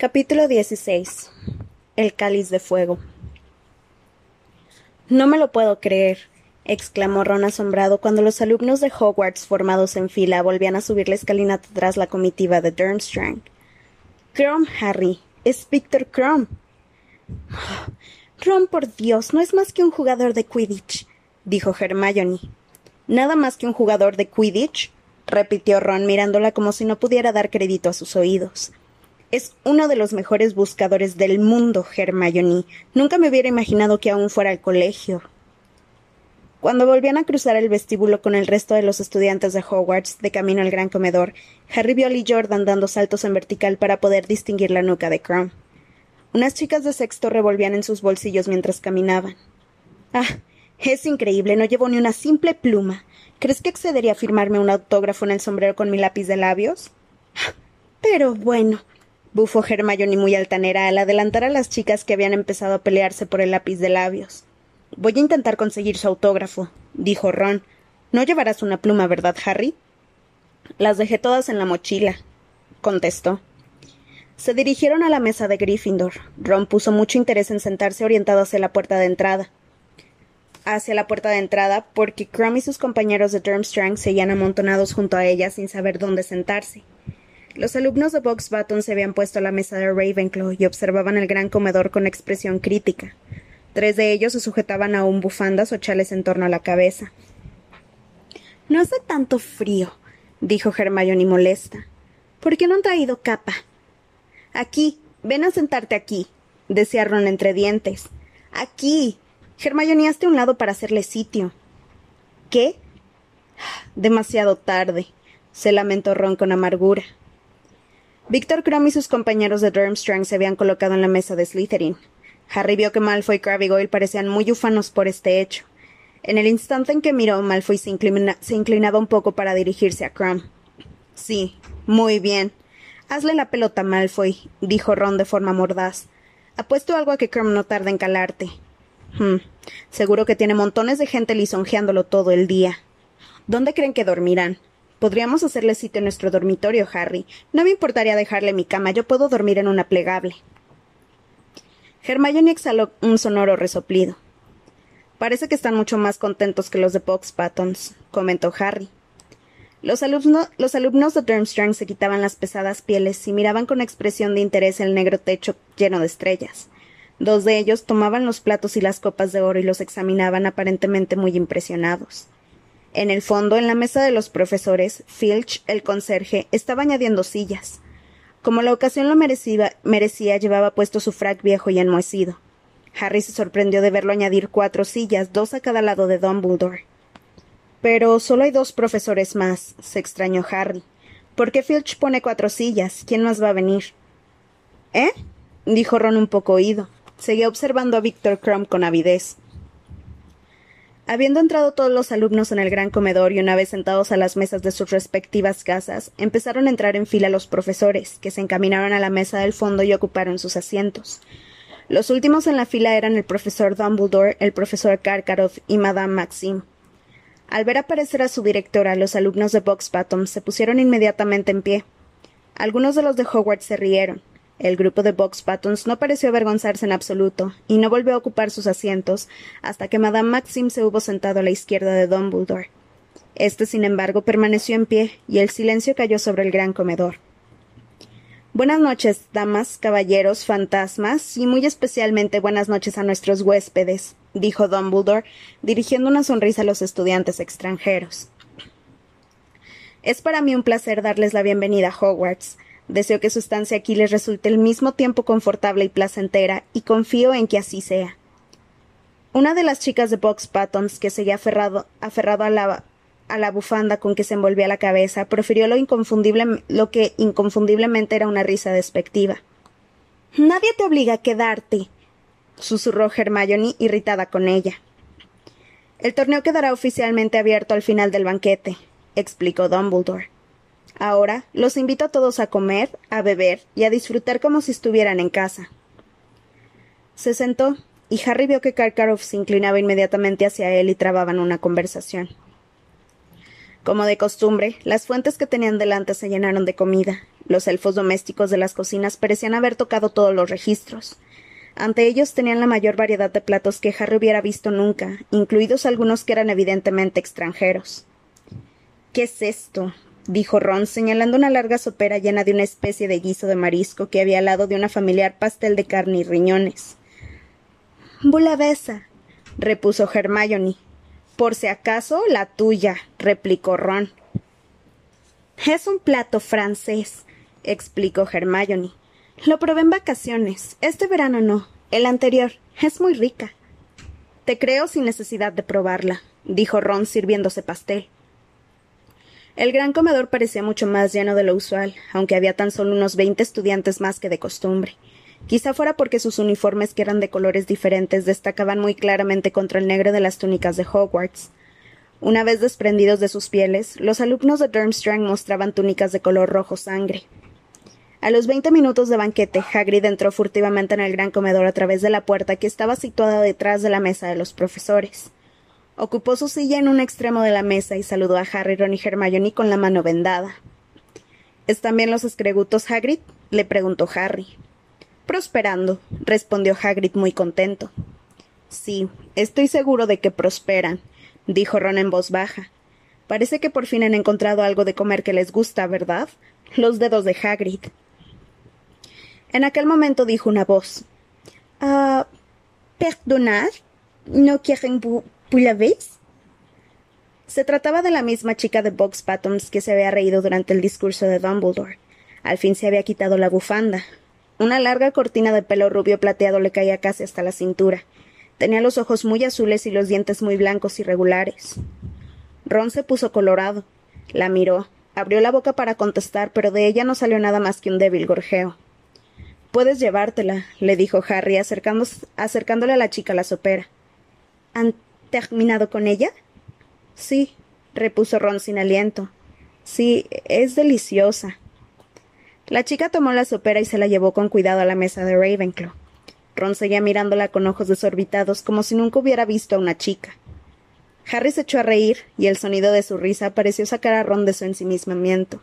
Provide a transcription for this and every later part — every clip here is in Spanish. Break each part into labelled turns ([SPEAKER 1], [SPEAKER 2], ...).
[SPEAKER 1] Capítulo 16 El cáliz de fuego No me lo puedo creer, exclamó Ron asombrado cuando los alumnos de Hogwarts formados en fila volvían a subir la escalinata tras la comitiva de Durmstrang. Crom, Harry, es Victor Crom. Ron, por Dios, no es más que un jugador de Quidditch, dijo Hermione. ¿Nada más que un jugador de Quidditch? repitió Ron mirándola como si no pudiera dar crédito a sus oídos. Es uno de los mejores buscadores del mundo, Hermione. Nunca me hubiera imaginado que aún fuera al colegio. Cuando volvían a cruzar el vestíbulo con el resto de los estudiantes de Hogwarts de camino al gran comedor, Harry vio a Lee Jordan dando saltos en vertical para poder distinguir la nuca de Crumb. Unas chicas de sexto revolvían en sus bolsillos mientras caminaban. Ah, es increíble, no llevo ni una simple pluma. ¿Crees que excedería a firmarme un autógrafo en el sombrero con mi lápiz de labios? Pero bueno, bufó Hermione muy altanera al adelantar a las chicas que habían empezado a pelearse por el lápiz de labios. Voy a intentar conseguir su autógrafo, dijo Ron. No llevarás una pluma, ¿verdad, Harry? Las dejé todas en la mochila, contestó. Se dirigieron a la mesa de Gryffindor. Ron puso mucho interés en sentarse orientado hacia la puerta de entrada. Hacia la puerta de entrada, porque Crumb y sus compañeros de Durmstrang seguían amontonados junto a ella sin saber dónde sentarse. Los alumnos de Box Button se habían puesto a la mesa de Ravenclaw y observaban el gran comedor con expresión crítica. Tres de ellos se sujetaban aún bufandas o chales en torno a la cabeza. No hace tanto frío, dijo Hermione molesta. ¿Por qué no han traído capa? Aquí, ven a sentarte aquí, decía Ron entre dientes. Aquí. Hermione, hazte a un lado para hacerle sitio. ¿Qué? Demasiado tarde, se lamentó Ron con amargura. Víctor Crumb y sus compañeros de Durmstrang se habían colocado en la mesa de Slytherin. Harry vio que Malfoy y Crabbe y Goyle parecían muy ufanos por este hecho. En el instante en que miró, Malfoy se, se inclinaba un poco para dirigirse a Crumb. Sí, muy bien. Hazle la pelota, Malfoy, dijo Ron de forma mordaz. Apuesto algo a que Crumb no tarda en calarte. Hmm. Seguro que tiene montones de gente lisonjeándolo todo el día. ¿Dónde creen que dormirán? Podríamos hacerle sitio en nuestro dormitorio, Harry. No me importaría dejarle mi cama. Yo puedo dormir en una plegable. Hermione exhaló un sonoro resoplido. Parece que están mucho más contentos que los de Box Buttons, comentó Harry. Los, los alumnos de Durmstrang se quitaban las pesadas pieles y miraban con expresión de interés el negro techo lleno de estrellas. Dos de ellos tomaban los platos y las copas de oro y los examinaban aparentemente muy impresionados. En el fondo, en la mesa de los profesores, Filch, el conserje, estaba añadiendo sillas. Como la ocasión lo merecía, merecía llevaba puesto su frac viejo y enmohecido. Harry se sorprendió de verlo añadir cuatro sillas, dos a cada lado de Dumbledore. Pero solo hay dos profesores más, se extrañó Harry. ¿Por qué Filch pone cuatro sillas? ¿Quién más va a venir? ¿Eh? dijo Ron un poco oído. Seguía observando a Victor Crumb con avidez. Habiendo entrado todos los alumnos en el gran comedor y una vez sentados a las mesas de sus respectivas casas, empezaron a entrar en fila los profesores, que se encaminaron a la mesa del fondo y ocuparon sus asientos. Los últimos en la fila eran el profesor Dumbledore, el profesor Karkaroff y Madame Maxime. Al ver aparecer a su directora, los alumnos de Box Bottom se pusieron inmediatamente en pie. Algunos de los de Hogwarts se rieron. El grupo de Box Buttons no pareció avergonzarse en absoluto, y no volvió a ocupar sus asientos hasta que Madame Maxim se hubo sentado a la izquierda de Dumbledore. Este, sin embargo, permaneció en pie, y el silencio cayó sobre el gran comedor. Buenas noches, damas, caballeros, fantasmas, y muy especialmente buenas noches a nuestros huéspedes, dijo Dumbledore, dirigiendo una sonrisa a los estudiantes extranjeros. Es para mí un placer darles la bienvenida a Hogwarts. Deseo que su estancia aquí les resulte al mismo tiempo confortable y placentera, y confío en que así sea. Una de las chicas de Box Buttons, que seguía aferrado, aferrado a, la, a la bufanda con que se envolvía la cabeza, profirió lo, inconfundible, lo que inconfundiblemente era una risa despectiva. Nadie te obliga a quedarte, susurró Hermione, irritada con ella. El torneo quedará oficialmente abierto al final del banquete, explicó Dumbledore. Ahora los invito a todos a comer, a beber y a disfrutar como si estuvieran en casa. Se sentó, y Harry vio que Karkaroff se inclinaba inmediatamente hacia él y trababan una conversación. Como de costumbre, las fuentes que tenían delante se llenaron de comida. Los elfos domésticos de las cocinas parecían haber tocado todos los registros. Ante ellos tenían la mayor variedad de platos que Harry hubiera visto nunca, incluidos algunos que eran evidentemente extranjeros. ¿Qué es esto? Dijo Ron, señalando una larga sopera llena de una especie de guiso de marisco que había al lado de una familiar pastel de carne y riñones. Bulabesa, repuso Hermione. Por si acaso, la tuya, replicó Ron. Es un plato francés, explicó Hermione. Lo probé en vacaciones. Este verano no. El anterior. Es muy rica. Te creo sin necesidad de probarla, dijo Ron sirviéndose pastel. El gran comedor parecía mucho más lleno de lo usual, aunque había tan solo unos veinte estudiantes más que de costumbre. Quizá fuera porque sus uniformes, que eran de colores diferentes, destacaban muy claramente contra el negro de las túnicas de Hogwarts. Una vez desprendidos de sus pieles, los alumnos de Durmstrang mostraban túnicas de color rojo sangre. A los veinte minutos de banquete, Hagrid entró furtivamente en el gran comedor a través de la puerta que estaba situada detrás de la mesa de los profesores. Ocupó su silla en un extremo de la mesa y saludó a Harry, Ron y Hermione con la mano vendada. ¿Están bien los escregutos, Hagrid? le preguntó Harry. Prosperando, respondió Hagrid muy contento. Sí, estoy seguro de que prosperan, dijo Ron en voz baja. Parece que por fin han encontrado algo de comer que les gusta, ¿verdad? Los dedos de Hagrid. En aquel momento dijo una voz. Ah. perdonad. ¿No quieren vez? Se trataba de la misma chica de Box Bottoms que se había reído durante el discurso de Dumbledore. Al fin se había quitado la bufanda, una larga cortina de pelo rubio plateado le caía casi hasta la cintura. Tenía los ojos muy azules y los dientes muy blancos y regulares. Ron se puso colorado. La miró. Abrió la boca para contestar, pero de ella no salió nada más que un débil gorjeo. Puedes llevártela, le dijo Harry, acercándole a la chica la sopera. ¿Han terminado con ella? Sí, repuso Ron sin aliento. Sí, es deliciosa. La chica tomó la sopera y se la llevó con cuidado a la mesa de Ravenclaw. Ron seguía mirándola con ojos desorbitados como si nunca hubiera visto a una chica. Harry se echó a reír y el sonido de su risa pareció sacar a Ron de su ensimismamiento.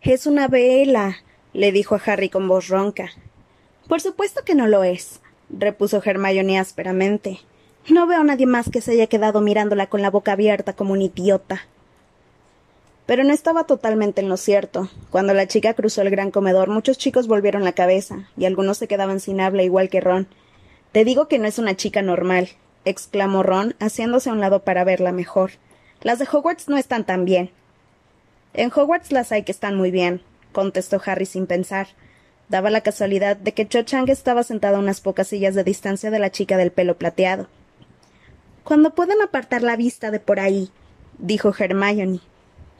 [SPEAKER 1] Es una vela, le dijo a Harry con voz ronca. Por supuesto que no lo es, repuso Hermione ásperamente. No veo a nadie más que se haya quedado mirándola con la boca abierta como un idiota. Pero no estaba totalmente en lo cierto. Cuando la chica cruzó el gran comedor, muchos chicos volvieron la cabeza, y algunos se quedaban sin habla igual que Ron. Te digo que no es una chica normal, exclamó Ron, haciéndose a un lado para verla mejor. Las de Hogwarts no están tan bien. En Hogwarts las hay que están muy bien, contestó Harry sin pensar. Daba la casualidad de que Cho Chang estaba sentada a unas pocas sillas de distancia de la chica del pelo plateado. Cuando puedan apartar la vista de por ahí, dijo Hermione.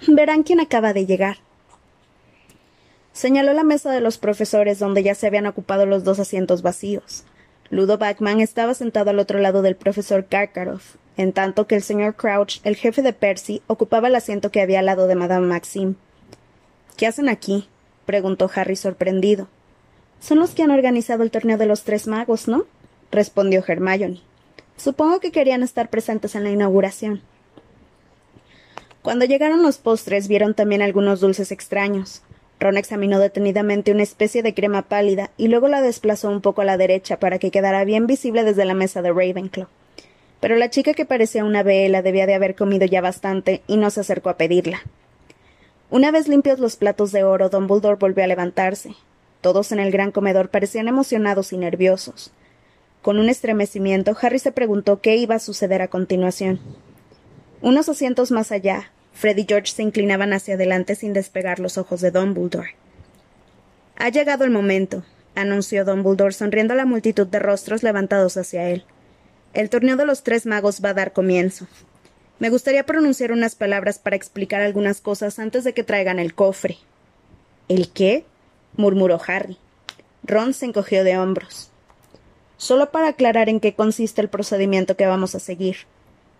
[SPEAKER 1] Verán quién acaba de llegar. Señaló la mesa de los profesores donde ya se habían ocupado los dos asientos vacíos. Ludo Backman estaba sentado al otro lado del profesor Karkaroff, en tanto que el señor Crouch, el jefe de Percy, ocupaba el asiento que había al lado de Madame Maxime. ¿Qué hacen aquí? preguntó Harry sorprendido. Son los que han organizado el torneo de los tres magos, ¿no? respondió Hermione. Supongo que querían estar presentes en la inauguración. Cuando llegaron los postres vieron también algunos dulces extraños. Ron examinó detenidamente una especie de crema pálida y luego la desplazó un poco a la derecha para que quedara bien visible desde la mesa de Ravenclaw. Pero la chica que parecía una vela debía de haber comido ya bastante y no se acercó a pedirla. Una vez limpios los platos de oro, Dumbledore volvió a levantarse. Todos en el gran comedor parecían emocionados y nerviosos. Con un estremecimiento, Harry se preguntó qué iba a suceder a continuación. Unos asientos más allá, Fred y George se inclinaban hacia adelante sin despegar los ojos de Dumbledore. Ha llegado el momento, anunció Dumbledore sonriendo a la multitud de rostros levantados hacia él. El torneo de los tres magos va a dar comienzo. Me gustaría pronunciar unas palabras para explicar algunas cosas antes de que traigan el cofre. ¿El qué? murmuró Harry. Ron se encogió de hombros. Solo para aclarar en qué consiste el procedimiento que vamos a seguir.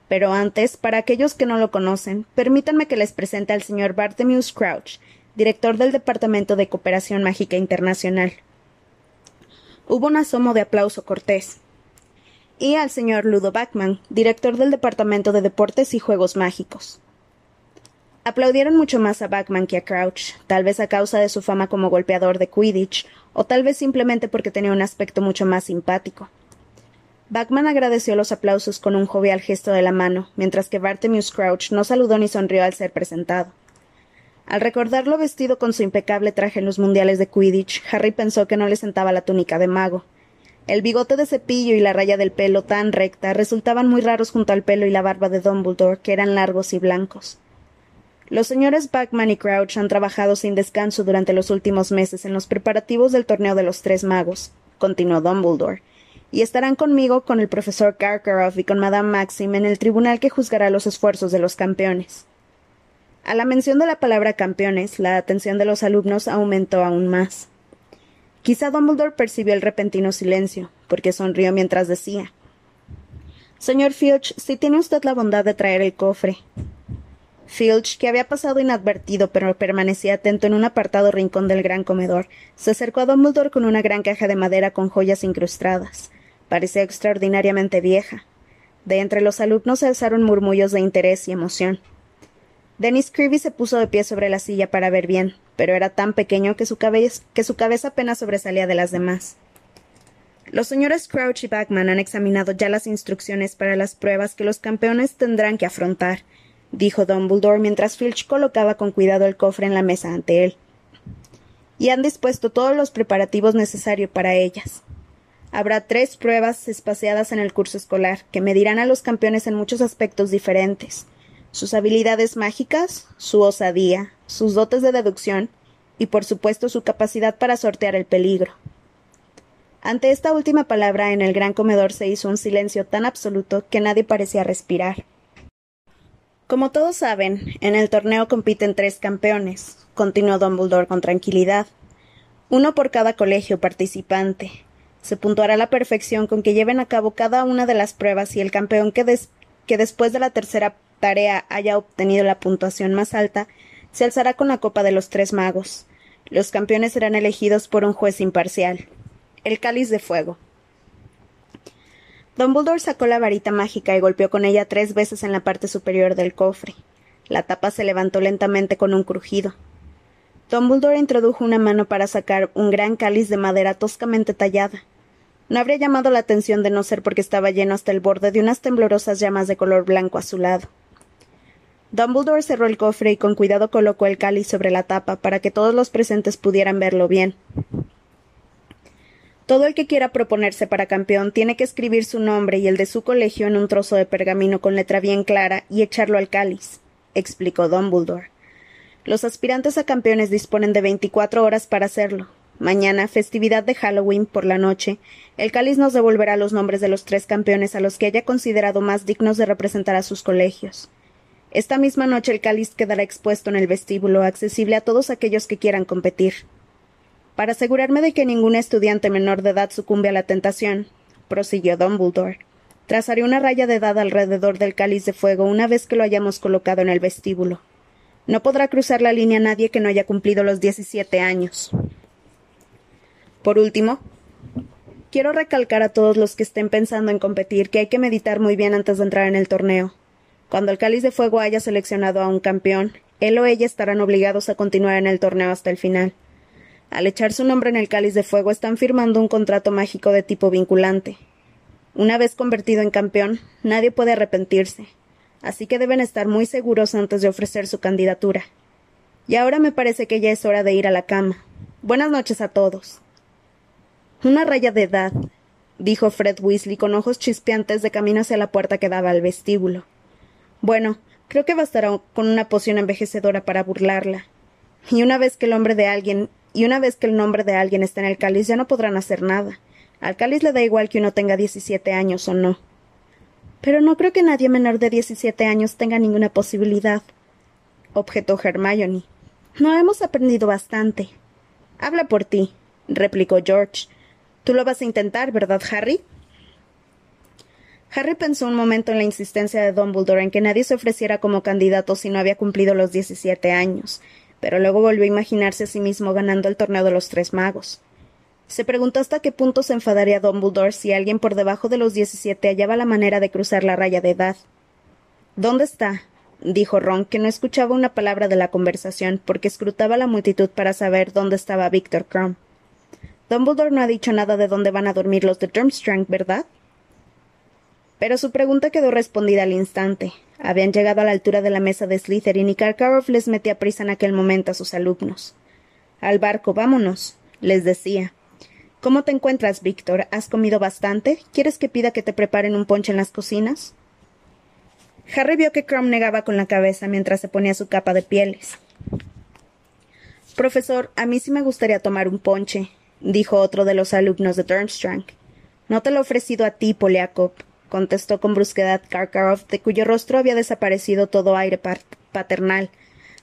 [SPEAKER 1] Pero antes, para aquellos que no lo conocen, permítanme que les presente al señor Bartholomew Crouch, director del Departamento de Cooperación Mágica Internacional. Hubo un asomo de aplauso cortés. Y al señor Ludo Backman, director del Departamento de Deportes y Juegos Mágicos. Aplaudieron mucho más a Backman que a Crouch, tal vez a causa de su fama como golpeador de Quidditch, o tal vez simplemente porque tenía un aspecto mucho más simpático. Backman agradeció los aplausos con un jovial gesto de la mano, mientras que Bartemius Crouch no saludó ni sonrió al ser presentado. Al recordarlo vestido con su impecable traje en los mundiales de Quidditch, Harry pensó que no le sentaba la túnica de mago. El bigote de cepillo y la raya del pelo tan recta resultaban muy raros junto al pelo y la barba de Dumbledore, que eran largos y blancos. Los señores Backman y Crouch han trabajado sin descanso durante los últimos meses en los preparativos del torneo de los tres magos, continuó Dumbledore, y estarán conmigo, con el profesor Karkaroff y con Madame Maxim en el tribunal que juzgará los esfuerzos de los campeones. A la mención de la palabra campeones, la atención de los alumnos aumentó aún más. Quizá Dumbledore percibió el repentino silencio, porque sonrió mientras decía Señor Filch, si tiene usted la bondad de traer el cofre. Filch, que había pasado inadvertido pero permanecía atento en un apartado rincón del gran comedor, se acercó a Dumbledore con una gran caja de madera con joyas incrustadas. Parecía extraordinariamente vieja. De entre los alumnos se alzaron murmullos de interés y emoción. Dennis Creevy se puso de pie sobre la silla para ver bien, pero era tan pequeño que su, que su cabeza apenas sobresalía de las demás. Los señores Crouch y Backman han examinado ya las instrucciones para las pruebas que los campeones tendrán que afrontar, dijo Dumbledore mientras Filch colocaba con cuidado el cofre en la mesa ante él. Y han dispuesto todos los preparativos necesarios para ellas. Habrá tres pruebas espaciadas en el curso escolar que medirán a los campeones en muchos aspectos diferentes sus habilidades mágicas, su osadía, sus dotes de deducción y por supuesto su capacidad para sortear el peligro. Ante esta última palabra en el gran comedor se hizo un silencio tan absoluto que nadie parecía respirar. Como todos saben, en el torneo compiten tres campeones, continuó Dumbledore con tranquilidad. Uno por cada colegio participante. Se puntuará la perfección con que lleven a cabo cada una de las pruebas y el campeón que, que después de la tercera tarea haya obtenido la puntuación más alta se alzará con la copa de los tres magos. Los campeones serán elegidos por un juez imparcial. El cáliz de fuego. Dumbledore sacó la varita mágica y golpeó con ella tres veces en la parte superior del cofre. La tapa se levantó lentamente con un crujido. Dumbledore introdujo una mano para sacar un gran cáliz de madera toscamente tallada. No habría llamado la atención de no ser porque estaba lleno hasta el borde de unas temblorosas llamas de color blanco azulado. Dumbledore cerró el cofre y con cuidado colocó el cáliz sobre la tapa para que todos los presentes pudieran verlo bien. Todo el que quiera proponerse para campeón tiene que escribir su nombre y el de su colegio en un trozo de pergamino con letra bien clara y echarlo al cáliz, explicó Dumbledore. Los aspirantes a campeones disponen de veinticuatro horas para hacerlo. Mañana, festividad de Halloween, por la noche, el cáliz nos devolverá los nombres de los tres campeones a los que haya considerado más dignos de representar a sus colegios. Esta misma noche el cáliz quedará expuesto en el vestíbulo, accesible a todos aquellos que quieran competir. Para asegurarme de que ningún estudiante menor de edad sucumbe a la tentación, prosiguió Dumbledore, trazaré una raya de edad alrededor del cáliz de fuego una vez que lo hayamos colocado en el vestíbulo. No podrá cruzar la línea nadie que no haya cumplido los diecisiete años. Por último, quiero recalcar a todos los que estén pensando en competir que hay que meditar muy bien antes de entrar en el torneo. Cuando el cáliz de fuego haya seleccionado a un campeón, él o ella estarán obligados a continuar en el torneo hasta el final. Al echar su nombre en el cáliz de fuego están firmando un contrato mágico de tipo vinculante. Una vez convertido en campeón, nadie puede arrepentirse, así que deben estar muy seguros antes de ofrecer su candidatura. Y ahora me parece que ya es hora de ir a la cama. Buenas noches a todos. Una raya de edad, dijo Fred Weasley con ojos chispeantes de camino hacia la puerta que daba al vestíbulo. Bueno, creo que bastará con una poción envejecedora para burlarla. Y una vez que el hombre de alguien y una vez que el nombre de alguien está en el cáliz ya no podrán hacer nada. Al cáliz le da igual que uno tenga diecisiete años o no. Pero no creo que nadie menor de diecisiete años tenga ninguna posibilidad, objetó Hermione. No hemos aprendido bastante. Habla por ti, replicó George. Tú lo vas a intentar, ¿verdad, Harry? Harry pensó un momento en la insistencia de Dumbledore en que nadie se ofreciera como candidato si no había cumplido los diecisiete años, pero luego volvió a imaginarse a sí mismo ganando el torneo de los tres magos. Se preguntó hasta qué punto se enfadaría Dumbledore si alguien por debajo de los diecisiete hallaba la manera de cruzar la raya de edad. ¿Dónde está? dijo Ron, que no escuchaba una palabra de la conversación porque escrutaba la multitud para saber dónde estaba Víctor Crumb. Dumbledore no ha dicho nada de dónde van a dormir los de Durmstrang, ¿verdad? Pero su pregunta quedó respondida al instante. Habían llegado a la altura de la mesa de Slytherin y Karkaroff les metía prisa en aquel momento a sus alumnos. Al barco, vámonos, les decía. ¿Cómo te encuentras, Víctor? ¿Has comido bastante? ¿Quieres que pida que te preparen un ponche en las cocinas? Harry vio que Crumb negaba con la cabeza mientras se ponía su capa de pieles. Profesor, a mí sí me gustaría tomar un ponche, dijo otro de los alumnos de Durmstrang. No te lo he ofrecido a ti, Poliakov, contestó con brusquedad Karkaroff, de cuyo rostro había desaparecido todo aire paternal.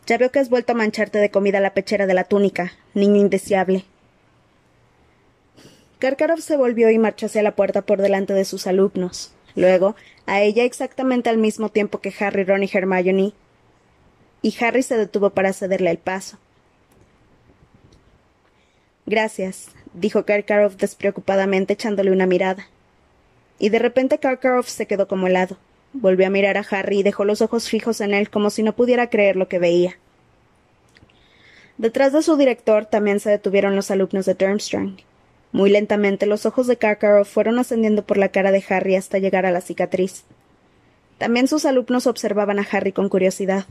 [SPEAKER 1] Ya veo que has vuelto a mancharte de comida la pechera de la túnica, niño indeseable. Karkaroff se volvió y marchó hacia la puerta por delante de sus alumnos. Luego, a ella exactamente al mismo tiempo que Harry, Ron y Hermione, y Harry se detuvo para cederle el paso. Gracias, dijo Karkaroff despreocupadamente echándole una mirada. Y de repente Karkaroff se quedó como helado. Volvió a mirar a Harry y dejó los ojos fijos en él como si no pudiera creer lo que veía. Detrás de su director también se detuvieron los alumnos de Durmstrang. Muy lentamente los ojos de Karkaroff fueron ascendiendo por la cara de Harry hasta llegar a la cicatriz. También sus alumnos observaban a Harry con curiosidad.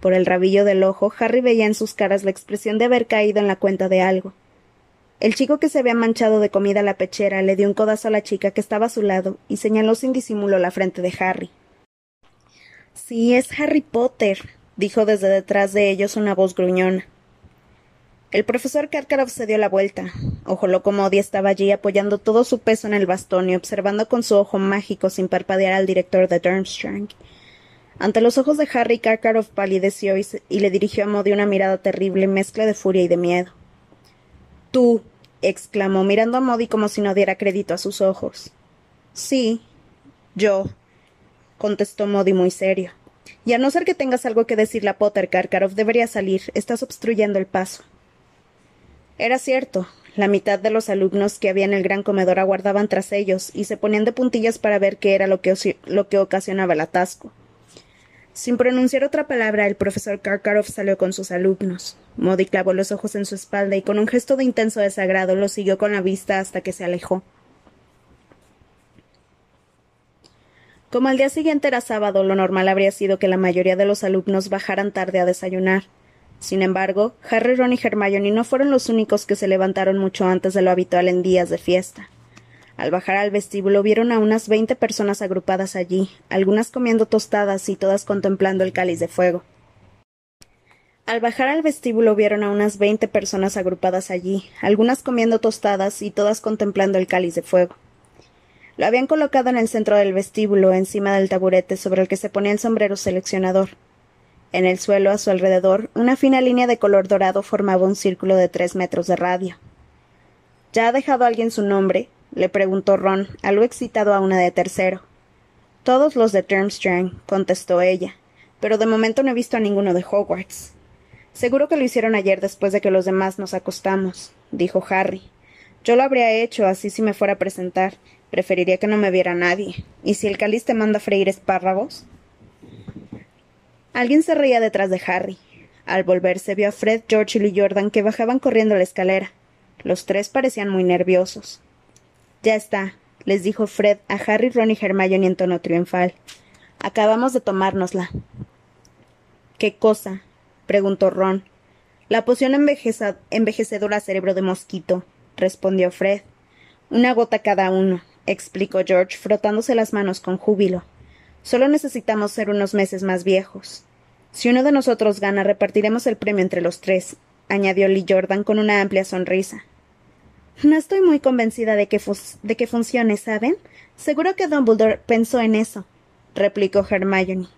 [SPEAKER 1] Por el rabillo del ojo, Harry veía en sus caras la expresión de haber caído en la cuenta de algo. El chico que se había manchado de comida la pechera le dio un codazo a la chica que estaba a su lado y señaló sin disimulo la frente de Harry. Sí, es Harry Potter, dijo desde detrás de ellos una voz gruñona. El profesor Karkaroff se dio la vuelta. Ojo loco Modi estaba allí apoyando todo su peso en el bastón y observando con su ojo mágico sin parpadear al director de Durmstrang. Ante los ojos de Harry, Karkaroff palideció y, y, le dirigió a Modi una mirada terrible, mezcla de furia y de miedo. Tú, exclamó, mirando a Modi como si no diera crédito a sus ojos. Sí, yo, contestó Modi muy serio. Y a no ser que tengas algo que decirle a Potter, Karkaroff debería salir. Estás obstruyendo el paso. Era cierto. La mitad de los alumnos que había en el gran comedor aguardaban tras ellos y se ponían de puntillas para ver qué era lo que, lo que ocasionaba el atasco. Sin pronunciar otra palabra, el profesor Karkaroff salió con sus alumnos. Modi clavó los ojos en su espalda y con un gesto de intenso desagrado lo siguió con la vista hasta que se alejó. Como al día siguiente era sábado, lo normal habría sido que la mayoría de los alumnos bajaran tarde a desayunar. Sin embargo, Harry, Ron y Hermione no fueron los únicos que se levantaron mucho antes de lo habitual en días de fiesta. Al bajar al vestíbulo vieron a unas veinte personas agrupadas allí, algunas comiendo tostadas y todas contemplando el cáliz de fuego. Al bajar al vestíbulo vieron a unas veinte personas agrupadas allí, algunas comiendo tostadas y todas contemplando el cáliz de fuego. Lo habían colocado en el centro del vestíbulo, encima del taburete sobre el que se ponía el sombrero seleccionador. En el suelo, a su alrededor, una fina línea de color dorado formaba un círculo de tres metros de radio. ¿Ya ha dejado alguien su nombre? Le preguntó Ron, algo excitado a una de tercero. Todos los de Durmstrang, contestó ella, pero de momento no he visto a ninguno de Hogwarts. Seguro que lo hicieron ayer después de que los demás nos acostamos, dijo Harry. Yo lo habría hecho así si me fuera a presentar. Preferiría que no me viera nadie. ¿Y si el cáliz te manda a freír espárragos? Alguien se reía detrás de Harry. Al volverse vio a Fred, George y Lee Jordan que bajaban corriendo la escalera. Los tres parecían muy nerviosos. Ya está, les dijo Fred a Harry, Ron y Hermione en tono triunfal. Acabamos de tomárnosla. ¿Qué cosa? preguntó Ron. La poción envejecedora cerebro de mosquito, respondió Fred. Una gota cada uno, explicó George, frotándose las manos con júbilo. Solo necesitamos ser unos meses más viejos. Si uno de nosotros gana, repartiremos el premio entre los tres, añadió Lee Jordan con una amplia sonrisa. No estoy muy convencida de que, de que funcione, ¿saben? Seguro que Dumbledore pensó en eso, replicó Hermione.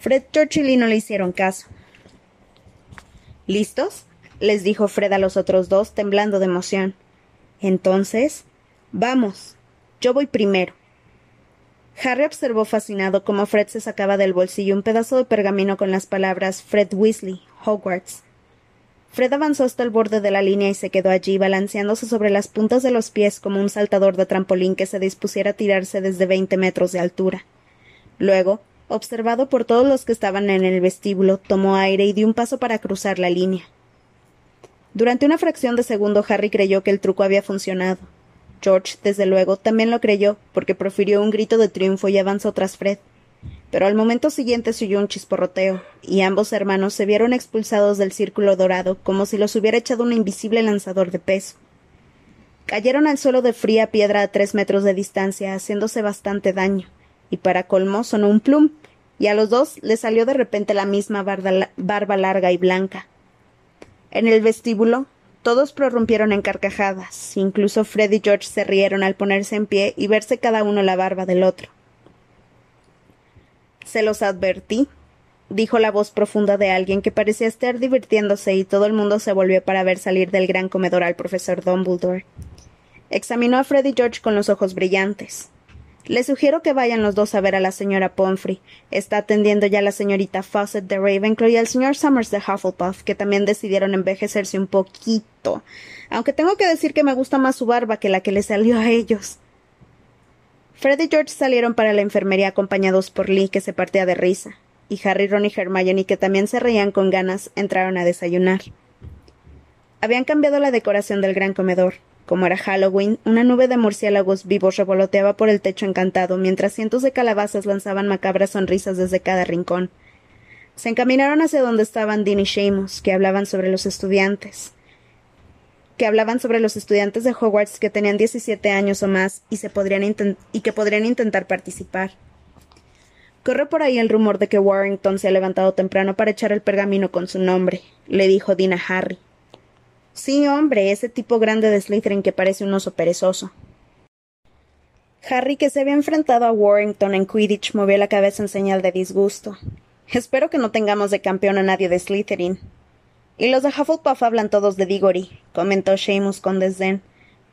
[SPEAKER 1] Fred, George y no le hicieron caso. ¿Listos? les dijo Fred a los otros dos, temblando de emoción. Entonces, vamos. Yo voy primero. Harry observó fascinado cómo Fred se sacaba del bolsillo un pedazo de pergamino con las palabras Fred Weasley, Hogwarts. Fred avanzó hasta el borde de la línea y se quedó allí, balanceándose sobre las puntas de los pies como un saltador de trampolín que se dispusiera a tirarse desde veinte metros de altura. Luego, Observado por todos los que estaban en el vestíbulo, tomó aire y dio un paso para cruzar la línea. Durante una fracción de segundo Harry creyó que el truco había funcionado. George, desde luego, también lo creyó, porque profirió un grito de triunfo y avanzó tras Fred. Pero al momento siguiente se oyó un chisporroteo, y ambos hermanos se vieron expulsados del círculo dorado como si los hubiera echado un invisible lanzador de peso. Cayeron al suelo de fría piedra a tres metros de distancia, haciéndose bastante daño, y para colmo sonó un plum, y a los dos les salió de repente la misma barba larga y blanca. En el vestíbulo, todos prorrumpieron en carcajadas, incluso Fred y George se rieron al ponerse en pie y verse cada uno la barba del otro. Se los advertí, dijo la voz profunda de alguien que parecía estar divirtiéndose y todo el mundo se volvió para ver salir del gran comedor al profesor Dumbledore. Examinó a Fred y George con los ojos brillantes. Les sugiero que vayan los dos a ver a la señora Pomfrey. Está atendiendo ya la señorita Fawcett de Ravenclaw y al señor Summers de Hufflepuff, que también decidieron envejecerse un poquito. Aunque tengo que decir que me gusta más su barba que la que le salió a ellos. Fred y George salieron para la enfermería acompañados por Lee, que se partía de risa, y Harry, Ron y Hermione, que también se reían con ganas, entraron a desayunar. Habían cambiado la decoración del gran comedor. Como era Halloween, una nube de murciélagos vivos revoloteaba por el techo encantado, mientras cientos de calabazas lanzaban macabras sonrisas desde cada rincón. Se encaminaron hacia donde estaban Dean y Seamus, que hablaban sobre los estudiantes que hablaban sobre los estudiantes de Hogwarts que tenían 17 años o más y, se podrían y que podrían intentar participar. Corre por ahí el rumor de que Warrington se ha levantado temprano para echar el pergamino con su nombre, le dijo Dean a Harry. Sí, hombre, ese tipo grande de Slytherin que parece un oso perezoso. Harry, que se había enfrentado a Warrington en Quidditch, movió la cabeza en señal de disgusto. Espero que no tengamos de campeón a nadie de Slytherin. Y los de Hufflepuff hablan todos de Diggory, comentó Seamus con desdén,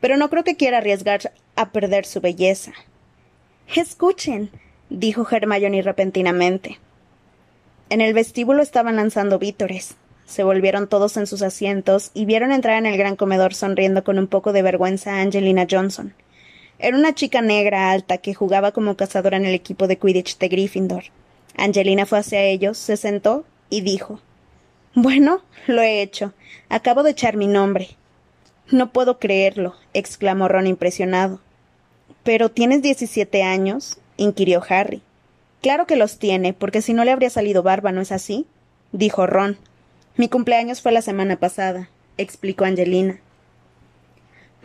[SPEAKER 1] pero no creo que quiera arriesgar a perder su belleza. Escuchen, dijo Hermione repentinamente. En el vestíbulo estaban lanzando vítores. Se volvieron todos en sus asientos y vieron entrar en el gran comedor sonriendo con un poco de vergüenza a Angelina Johnson. Era una chica negra alta que jugaba como cazadora en el equipo de Quidditch de Gryffindor. Angelina fue hacia ellos, se sentó y dijo Bueno, lo he hecho. Acabo de echar mi nombre. No puedo creerlo, exclamó Ron impresionado. ¿Pero tienes diecisiete años? inquirió Harry. Claro que los tiene, porque si no le habría salido barba, ¿no es así? dijo Ron. Mi cumpleaños fue la semana pasada, explicó Angelina.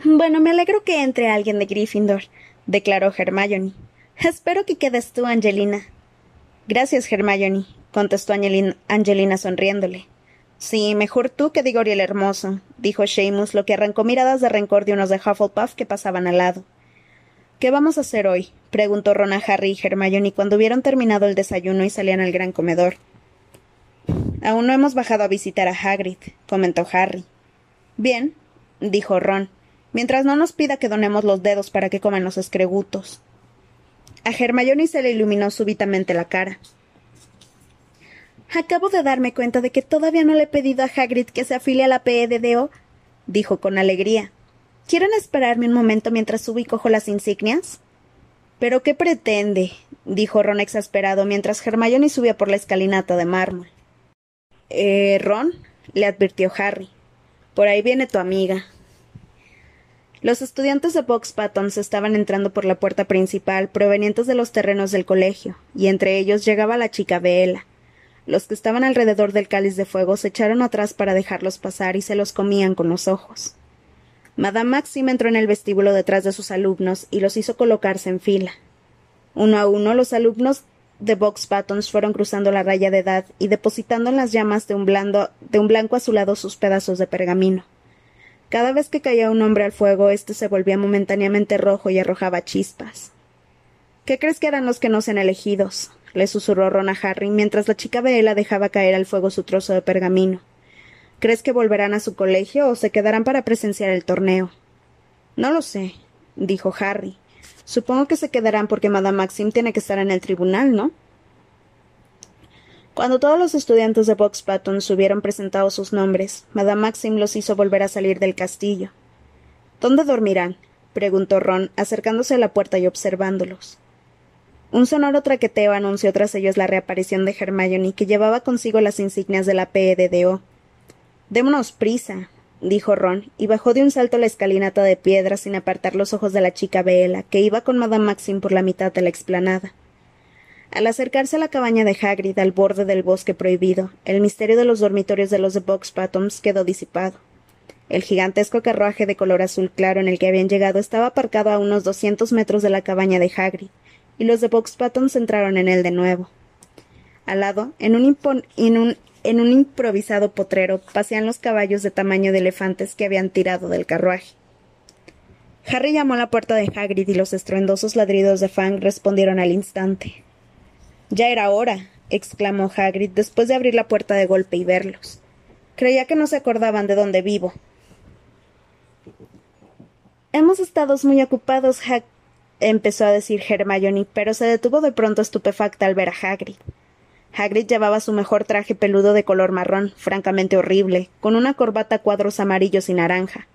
[SPEAKER 1] Bueno, me alegro que entre alguien de Gryffindor, declaró Hermione. Espero que quedes tú, Angelina. Gracias, Hermione, contestó Angelina, sonriéndole. Sí, mejor tú que Digori el Hermoso, dijo Seamus, lo que arrancó miradas de rencor de unos de Hufflepuff que pasaban al lado. ¿Qué vamos a hacer hoy? preguntó Ron a Harry y Hermione cuando hubieron terminado el desayuno y salían al gran comedor. Aún no hemos bajado a visitar a Hagrid, comentó Harry. Bien, dijo Ron, mientras no nos pida que donemos los dedos para que coman los escregutos. A Hermione se le iluminó súbitamente la cara. Acabo de darme cuenta de que todavía no le he pedido a Hagrid que se afilie a la PEDDO, dijo con alegría. ¿Quieren esperarme un momento mientras subo y cojo las insignias? ¿Pero qué pretende? dijo Ron exasperado mientras Hermione subía por la escalinata de mármol. Eh, Ron, le advirtió Harry. Por ahí viene tu amiga. Los estudiantes de Box Pattons estaban entrando por la puerta principal, provenientes de los terrenos del colegio, y entre ellos llegaba la chica Bella. Los que estaban alrededor del cáliz de fuego se echaron atrás para dejarlos pasar y se los comían con los ojos. Madame Maxim entró en el vestíbulo detrás de sus alumnos y los hizo colocarse en fila. Uno a uno los alumnos de Box Buttons fueron cruzando la raya de edad y depositando en las llamas de un, de un blanco azulado sus pedazos de pergamino. Cada vez que caía un hombre al fuego, éste se volvía momentáneamente rojo y arrojaba chispas. ¿Qué crees que eran los que no sean elegidos? Le susurró Ron a Harry mientras la chica Bella dejaba caer al fuego su trozo de pergamino. ¿Crees que volverán a su colegio o se quedarán para presenciar el torneo? No lo sé, dijo Harry. Supongo que se quedarán porque Madame Maxim tiene que estar en el tribunal, ¿no? Cuando todos los estudiantes de Box Patton hubieron presentado sus nombres, Madame Maxim los hizo volver a salir del castillo. ¿Dónde dormirán? preguntó Ron, acercándose a la puerta y observándolos. Un sonoro traqueteo anunció tras ellos la reaparición de Hermione, que llevaba consigo las insignias de la PEDDO. Démonos prisa, dijo Ron, y bajó de un salto la escalinata de piedra sin apartar los ojos de la chica Bella, que iba con Madame Maxim por la mitad de la explanada. Al acercarse a la cabaña de Hagrid al borde del bosque prohibido, el misterio de los dormitorios de los de Box Bottoms quedó disipado. El gigantesco carruaje de color azul claro en el que habían llegado estaba aparcado a unos doscientos metros de la cabaña de Hagrid, y los de Box Bottoms entraron en él de nuevo. Al lado, en un, en un improvisado potrero, pasean los caballos de tamaño de elefantes que habían tirado del carruaje. Harry llamó a la puerta de Hagrid y los estruendosos ladridos de Fang respondieron al instante. Ya era hora, exclamó Hagrid después de abrir la puerta de golpe y verlos. Creía que no se acordaban de dónde vivo. Hemos estado muy ocupados, Hag empezó a decir Hermione, pero se detuvo de pronto estupefacta al ver a Hagrid. Hagrid llevaba su mejor traje peludo de color marrón, francamente horrible, con una corbata cuadros amarillos y naranja.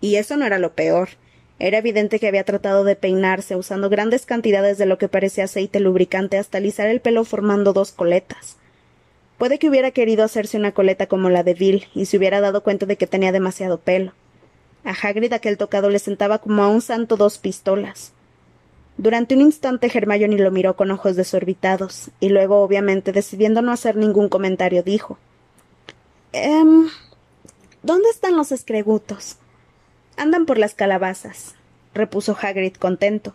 [SPEAKER 1] Y eso no era lo peor. Era evidente que había tratado de peinarse usando grandes cantidades de lo que parecía aceite lubricante hasta alisar el pelo formando dos coletas. Puede que hubiera querido hacerse una coleta como la de Bill y se hubiera dado cuenta de que tenía demasiado pelo. A Hagrid aquel tocado le sentaba como a un santo dos pistolas. Durante un instante Hermione lo miró con ojos desorbitados, y luego, obviamente, decidiendo no hacer ningún comentario, dijo Em. ¿Dónde están los escregutos? Andan por las calabazas, repuso Hagrid contento.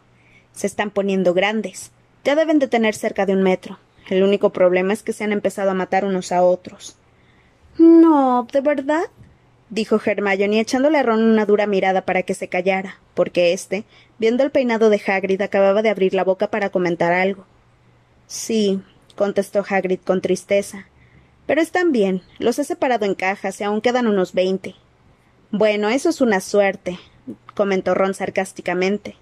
[SPEAKER 1] Se están poniendo grandes. Ya deben de tener cerca de un metro. El único problema es que se han empezado a matar unos a otros. No, ¿de verdad? Dijo Hermione echándole a Ron una dura mirada para que se callara, porque éste, viendo el peinado de Hagrid, acababa de abrir la boca para comentar algo. Sí, contestó Hagrid con tristeza. Pero están bien, los he separado en cajas y aún quedan unos veinte. Bueno, eso es una suerte, comentó Ron sarcásticamente.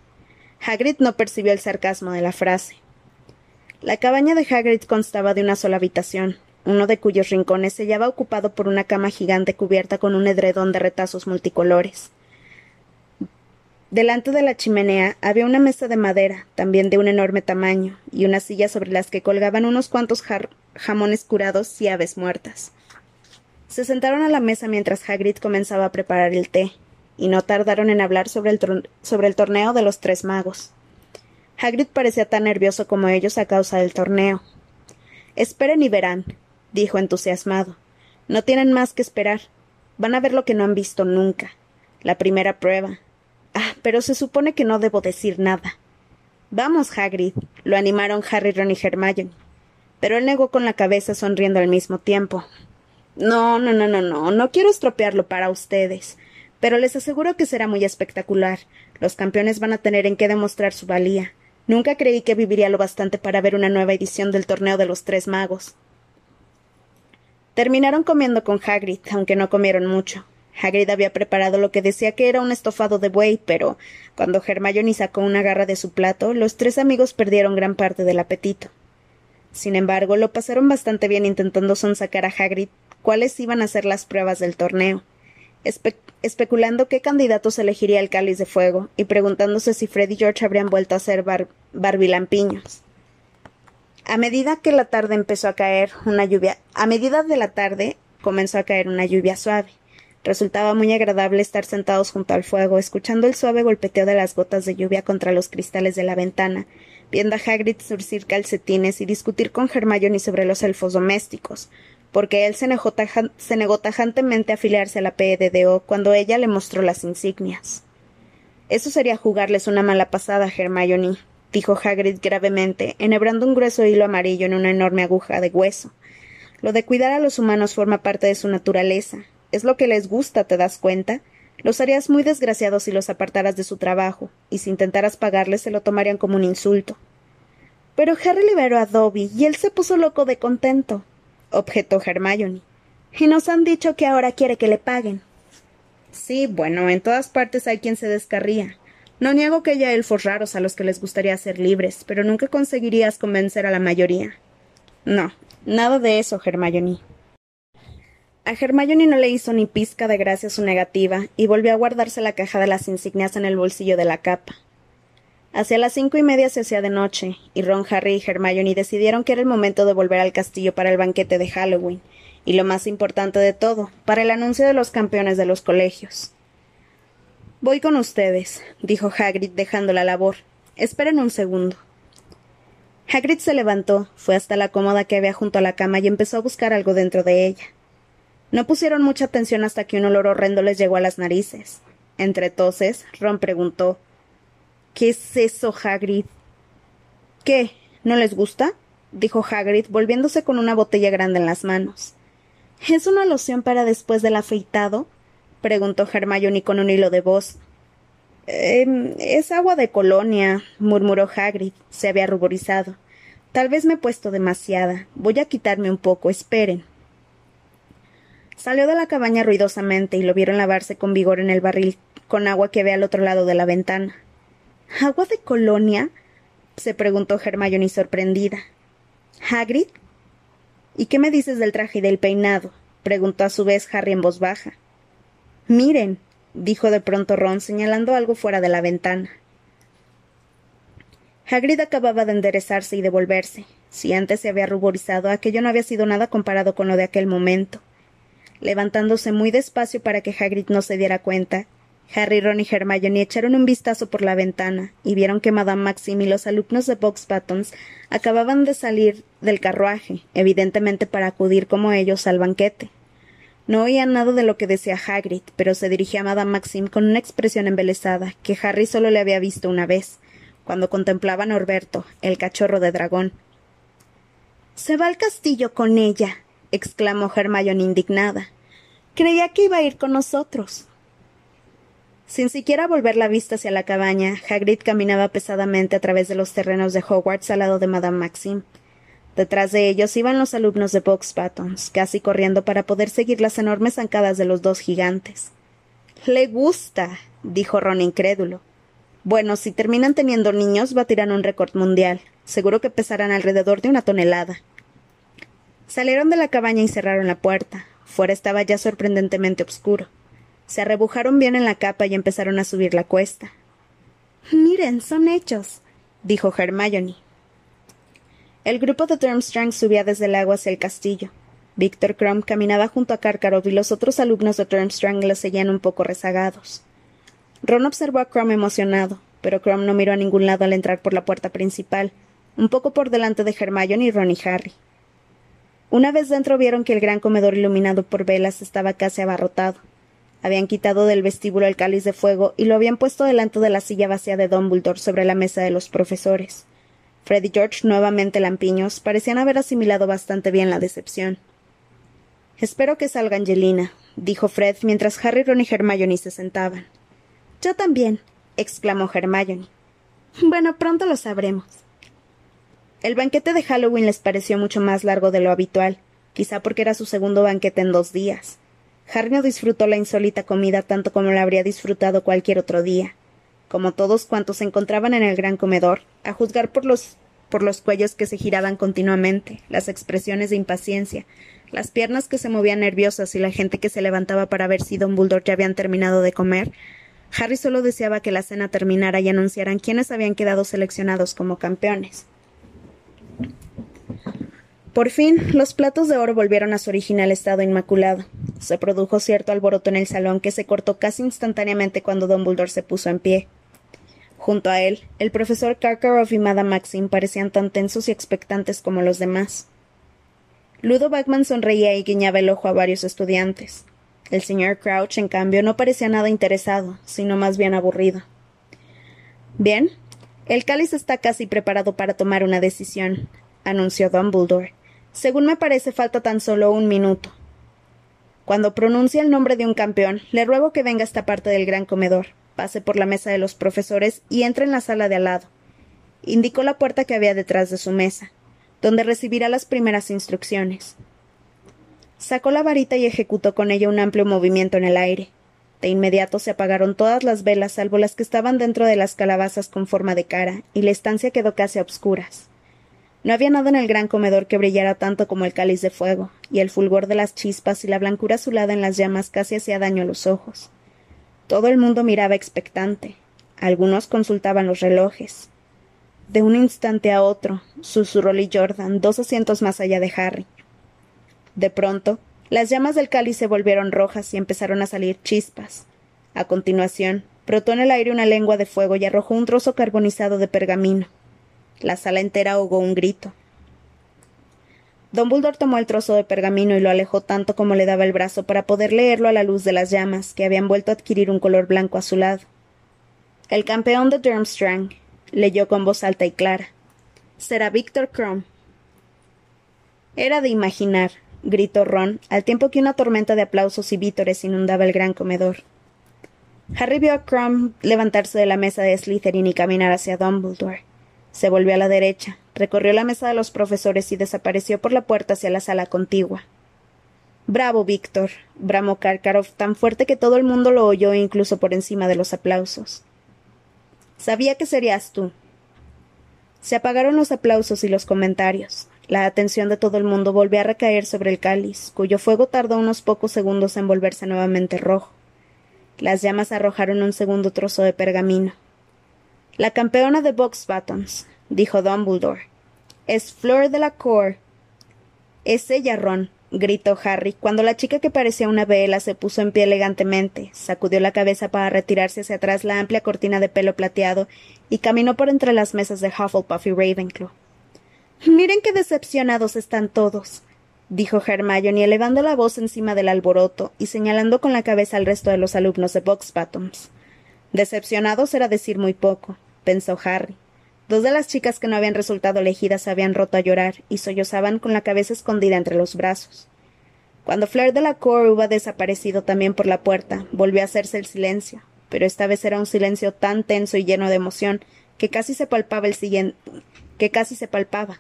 [SPEAKER 1] Hagrid no percibió el sarcasmo de la frase. La cabaña de Hagrid constaba de una sola habitación, uno de cuyos rincones se hallaba ocupado por una cama gigante cubierta con un edredón de retazos multicolores. Delante de la chimenea había una mesa de madera, también de un enorme tamaño, y una silla sobre las que colgaban unos cuantos jamones curados y aves muertas. Se sentaron a la mesa mientras Hagrid comenzaba a preparar el té, y no tardaron en hablar sobre el, sobre el torneo de los tres magos. Hagrid parecía tan nervioso como ellos a causa del torneo. Esperen y verán, dijo entusiasmado. No tienen más que esperar. Van a ver lo que no han visto nunca. La primera prueba. Ah, pero se supone que no debo decir nada. Vamos, Hagrid, lo animaron Harry, Ron y Hermione. Pero él negó con la cabeza sonriendo al mismo tiempo. No, no, no, no, no, no quiero estropearlo para ustedes. Pero les aseguro que será muy espectacular. Los campeones van a tener en qué demostrar su valía. Nunca creí que viviría lo bastante para ver una nueva edición del torneo de los tres magos. Terminaron comiendo con Hagrid, aunque no comieron mucho. Hagrid había preparado lo que decía que era un estofado de buey, pero cuando Hermione sacó una garra de su plato, los tres amigos perdieron gran parte del apetito. Sin embargo, lo pasaron bastante bien intentando sonsacar a Hagrid cuáles iban a ser las pruebas del torneo, especulando qué candidatos elegiría el cáliz de fuego y preguntándose si Fred y George habrían vuelto a ser barbilampiños. A medida que la tarde empezó a caer una lluvia, a medida de la tarde comenzó a caer una lluvia suave. Resultaba muy agradable estar sentados junto al fuego, escuchando el suave golpeteo de las gotas de lluvia contra los cristales de la ventana, viendo a Hagrid surcir calcetines y discutir con Hermione sobre los elfos domésticos, porque él se negó, tajantemente a afiliarse a la PEDDO cuando ella le mostró las insignias. Eso sería jugarles una mala pasada, Hermione, dijo Hagrid gravemente, enhebrando un grueso hilo amarillo en una enorme aguja de hueso. Lo de cuidar a los humanos forma parte de su naturaleza. Es lo que les gusta, ¿te das cuenta? Los harías muy desgraciados si los apartaras de su trabajo, y si intentaras pagarles se lo tomarían como un insulto. Pero Harry liberó a Dobby, y él se puso loco de contento objetó Hermione. Y nos han dicho que ahora quiere que le paguen. Sí, bueno, en todas partes hay quien se descarría. No niego que haya elfos raros a los que les gustaría ser libres, pero nunca conseguirías convencer a la mayoría. No, nada de eso, Hermione. A Hermione no le hizo ni pizca de gracia su negativa, y volvió a guardarse la caja de las insignias en el bolsillo de la capa. Hacia las cinco y media se hacía de noche, y Ron, Harry y Hermione decidieron que era el momento de volver al castillo para el banquete de Halloween, y lo más importante de todo, para el anuncio de los campeones de los colegios. Voy con ustedes, dijo Hagrid dejando la labor. Esperen un segundo. Hagrid se levantó, fue hasta la cómoda que había junto a la cama y empezó a buscar algo dentro de ella. No pusieron mucha atención hasta que un olor horrendo les llegó a las narices. Entre toses, Ron preguntó ¿Qué es eso, Hagrid? ¿Qué? ¿No les gusta? dijo Hagrid, volviéndose con una botella grande en las manos. ¿Es una loción para después del afeitado? Preguntó Hermione con un hilo de voz. Eh, es agua de colonia, murmuró Hagrid. Se había ruborizado. Tal vez me he puesto demasiada. Voy a quitarme un poco. Esperen. Salió de la cabaña ruidosamente y lo vieron lavarse con vigor en el barril con agua que había al otro lado de la ventana. ¿Agua de colonia? se preguntó Hermione sorprendida. ¿Hagrid? ¿Y qué me dices del traje y del peinado? preguntó a su vez Harry en voz baja. Miren, dijo de pronto Ron, señalando algo fuera de la ventana. Hagrid acababa de enderezarse y de volverse. Si antes se había ruborizado, aquello no había sido nada comparado con lo de aquel momento. Levantándose muy despacio para que Hagrid no se diera cuenta, Harry, Ron y Hermione echaron un vistazo por la ventana y vieron que Madame Maxim y los alumnos de Box Buttons acababan de salir del carruaje, evidentemente para acudir como ellos al banquete. No oían nada de lo que decía Hagrid, pero se dirigía a Madame Maxim con una expresión embelesada que Harry solo le había visto una vez, cuando contemplaba a Norberto, el cachorro de dragón. Se va al castillo con ella, exclamó Hermione indignada. Creía que iba a ir con nosotros. Sin siquiera volver la vista hacia la cabaña, Hagrid caminaba pesadamente a través de los terrenos de Hogwarts al lado de Madame Maxim. Detrás de ellos iban los alumnos de Box Buttons, casi corriendo para poder seguir las enormes zancadas de los dos gigantes. Le gusta, dijo Ron incrédulo. Bueno, si terminan teniendo niños, batirán un récord mundial. Seguro que pesarán alrededor de una tonelada. Salieron de la cabaña y cerraron la puerta. Fuera estaba ya sorprendentemente oscuro. Se arrebujaron bien en la capa y empezaron a subir la cuesta. Miren, son hechos, dijo Hermione. El grupo de Durmstrang subía desde el agua hacia el castillo. Víctor Crumb caminaba junto a Karkaroff y los otros alumnos de Durmstrang le seguían un poco rezagados. Ron observó a Crumb emocionado, pero Crumb no miró a ningún lado al entrar por la puerta principal, un poco por delante de Hermione y Ron y Harry. Una vez dentro vieron que el gran comedor iluminado por velas estaba casi abarrotado. Habían quitado del vestíbulo el cáliz de fuego y lo habían puesto delante de la silla vacía de Dumbledore sobre la mesa de los profesores. Fred y George, nuevamente lampiños, parecían haber asimilado bastante bien la decepción. Espero que salga Angelina, dijo Fred mientras Harry, Ron y Hermione se sentaban. Yo también, exclamó Hermione. Bueno, pronto lo sabremos. El banquete de Halloween les pareció mucho más largo de lo habitual, quizá porque era su segundo banquete en dos días. Harry no disfrutó la insólita comida tanto como la habría disfrutado cualquier otro día. Como todos cuantos se encontraban en el gran comedor, a juzgar por los por los cuellos que se giraban continuamente, las expresiones de impaciencia, las piernas que se movían nerviosas y la gente que se levantaba para ver si Don Buldor ya habían terminado de comer, Harry solo deseaba que la cena terminara y anunciaran quiénes habían quedado seleccionados como campeones. Por fin, los platos de oro volvieron a su original estado inmaculado. Se produjo cierto alboroto en el salón que se cortó casi instantáneamente cuando Dumbledore se puso en pie. Junto a él, el profesor Karkaroff y Madame Maxim parecían tan tensos y expectantes como los demás. Ludo Bagman sonreía y guiñaba el ojo a varios estudiantes. El señor Crouch, en cambio, no parecía nada interesado, sino más bien aburrido. Bien, el cáliz está casi preparado para tomar una decisión, anunció Dumbledore. Según me parece, falta tan solo un minuto. Cuando pronuncie el nombre de un campeón, le ruego que venga a esta parte del gran comedor, pase por la mesa de los profesores y entre en la sala de al lado. Indicó la puerta que había detrás de su mesa, donde recibirá las primeras instrucciones. Sacó la varita y ejecutó con ella un amplio movimiento en el aire. De inmediato se apagaron todas las velas salvo las que estaban dentro de las calabazas con forma de cara, y la estancia quedó casi a obscuras. No había nada en el gran comedor que brillara tanto como el cáliz de fuego, y el fulgor de las chispas y la blancura azulada en las llamas casi hacía daño a los ojos. Todo el mundo miraba expectante. Algunos consultaban los relojes. De un instante a otro, susurró Lee Jordan, dos asientos más allá de Harry. De pronto, las llamas del cáliz se volvieron rojas y empezaron a salir chispas. A continuación, brotó en el aire una lengua de fuego y arrojó un trozo carbonizado de pergamino. La sala entera ahogó un grito. Don Buldor tomó el trozo de pergamino y lo alejó tanto como le daba el brazo para poder leerlo a la luz de las llamas, que habían vuelto a adquirir un color blanco azulado. El campeón de Durmstrang, leyó con voz alta y clara. Será Víctor Crumb. Era de imaginar, gritó Ron, al tiempo que una tormenta de aplausos y vítores inundaba el gran comedor. Harry vio a Crumb levantarse de la mesa de Slytherin y caminar hacia Dumbledore. Se volvió a la derecha, recorrió la mesa de los profesores y desapareció por la puerta hacia la sala contigua. Bravo, Víctor, bramó Karkaroff tan fuerte que todo el mundo lo oyó incluso por encima de los aplausos. Sabía que serías tú. Se apagaron los aplausos y los comentarios. La atención de todo el mundo volvió a recaer sobre el cáliz, cuyo fuego tardó unos pocos segundos en volverse nuevamente rojo. Las llamas arrojaron un segundo trozo de pergamino. La campeona de Box Buttons, dijo Dumbledore. Es Flor de la Cour. Es ella, Ron, gritó Harry, cuando la chica que parecía una vela se puso en pie elegantemente, sacudió la cabeza para retirarse hacia atrás la amplia cortina de pelo plateado y caminó por entre las mesas de Hufflepuff y Ravenclaw. Miren qué decepcionados están todos, dijo Hermione elevando la voz encima del alboroto y señalando con la cabeza al resto de los alumnos de Box. Decepcionados era decir muy poco, pensó Harry. Dos de las chicas que no habían resultado elegidas habían roto a llorar y sollozaban con la cabeza escondida entre los brazos. Cuando Fleur de la Cour hubo desaparecido también por la puerta, volvió a hacerse el silencio, pero esta vez era un silencio tan tenso y lleno de emoción que casi se palpaba el siguiente que casi se palpaba.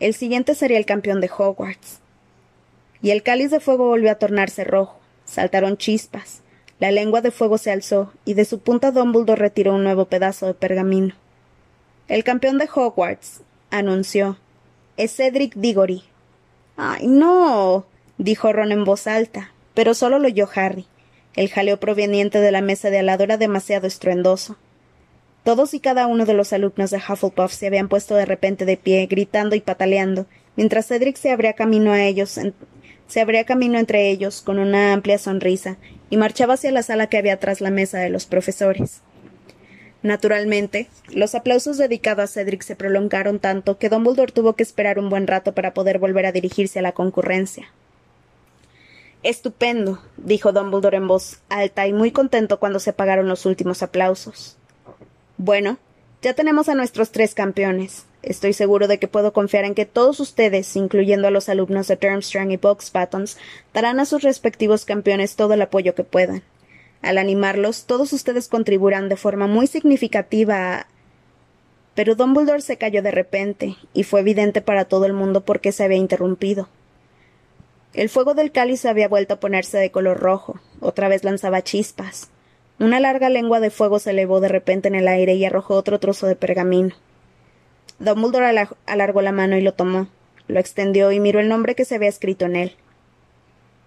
[SPEAKER 1] El siguiente sería el campeón de Hogwarts. Y el cáliz de fuego volvió a tornarse rojo. Saltaron chispas. La lengua de fuego se alzó, y de su punta Dumbledore retiró un nuevo pedazo de pergamino. El campeón de Hogwarts, anunció. Es Cedric Diggory. Ay, no. dijo Ron en voz alta, pero solo lo oyó Harry. El jaleo proveniente de la mesa de al lado era demasiado estruendoso. Todos y cada uno de los alumnos de Hufflepuff se habían puesto de repente de pie, gritando y pataleando, mientras Cedric se abría camino a ellos, se abría camino entre ellos con una amplia sonrisa y marchaba hacia la sala que había tras la mesa de los profesores. Naturalmente, los aplausos dedicados a Cedric se prolongaron tanto que Dumbledore tuvo que esperar un buen rato para poder volver a dirigirse a la concurrencia. Estupendo, dijo Dumbledore en voz alta y muy contento cuando se apagaron los últimos aplausos. Bueno, ya tenemos a nuestros tres campeones. Estoy seguro de que puedo confiar en que todos ustedes, incluyendo a los alumnos de Durmstrang y Box Buttons, darán a sus respectivos campeones todo el apoyo que puedan. Al animarlos, todos ustedes contribuirán de forma muy significativa a. Pero Dumbledore se cayó de repente, y fue evidente para todo el mundo por qué se había interrumpido. El fuego del cáliz había vuelto a ponerse de color rojo, otra vez lanzaba chispas. Una larga lengua de fuego se elevó de repente en el aire y arrojó otro trozo de pergamino. Dumbledore alargó la mano y lo tomó, lo extendió y miró el nombre que se había escrito en él.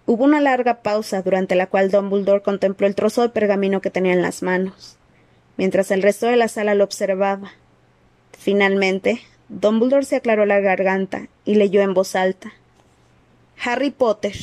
[SPEAKER 1] Hubo una larga pausa durante la cual Dumbledore contempló el trozo de pergamino que tenía en las manos, mientras el resto de la sala lo observaba. Finalmente, Dumbledore se aclaró la garganta y leyó en voz alta Harry Potter.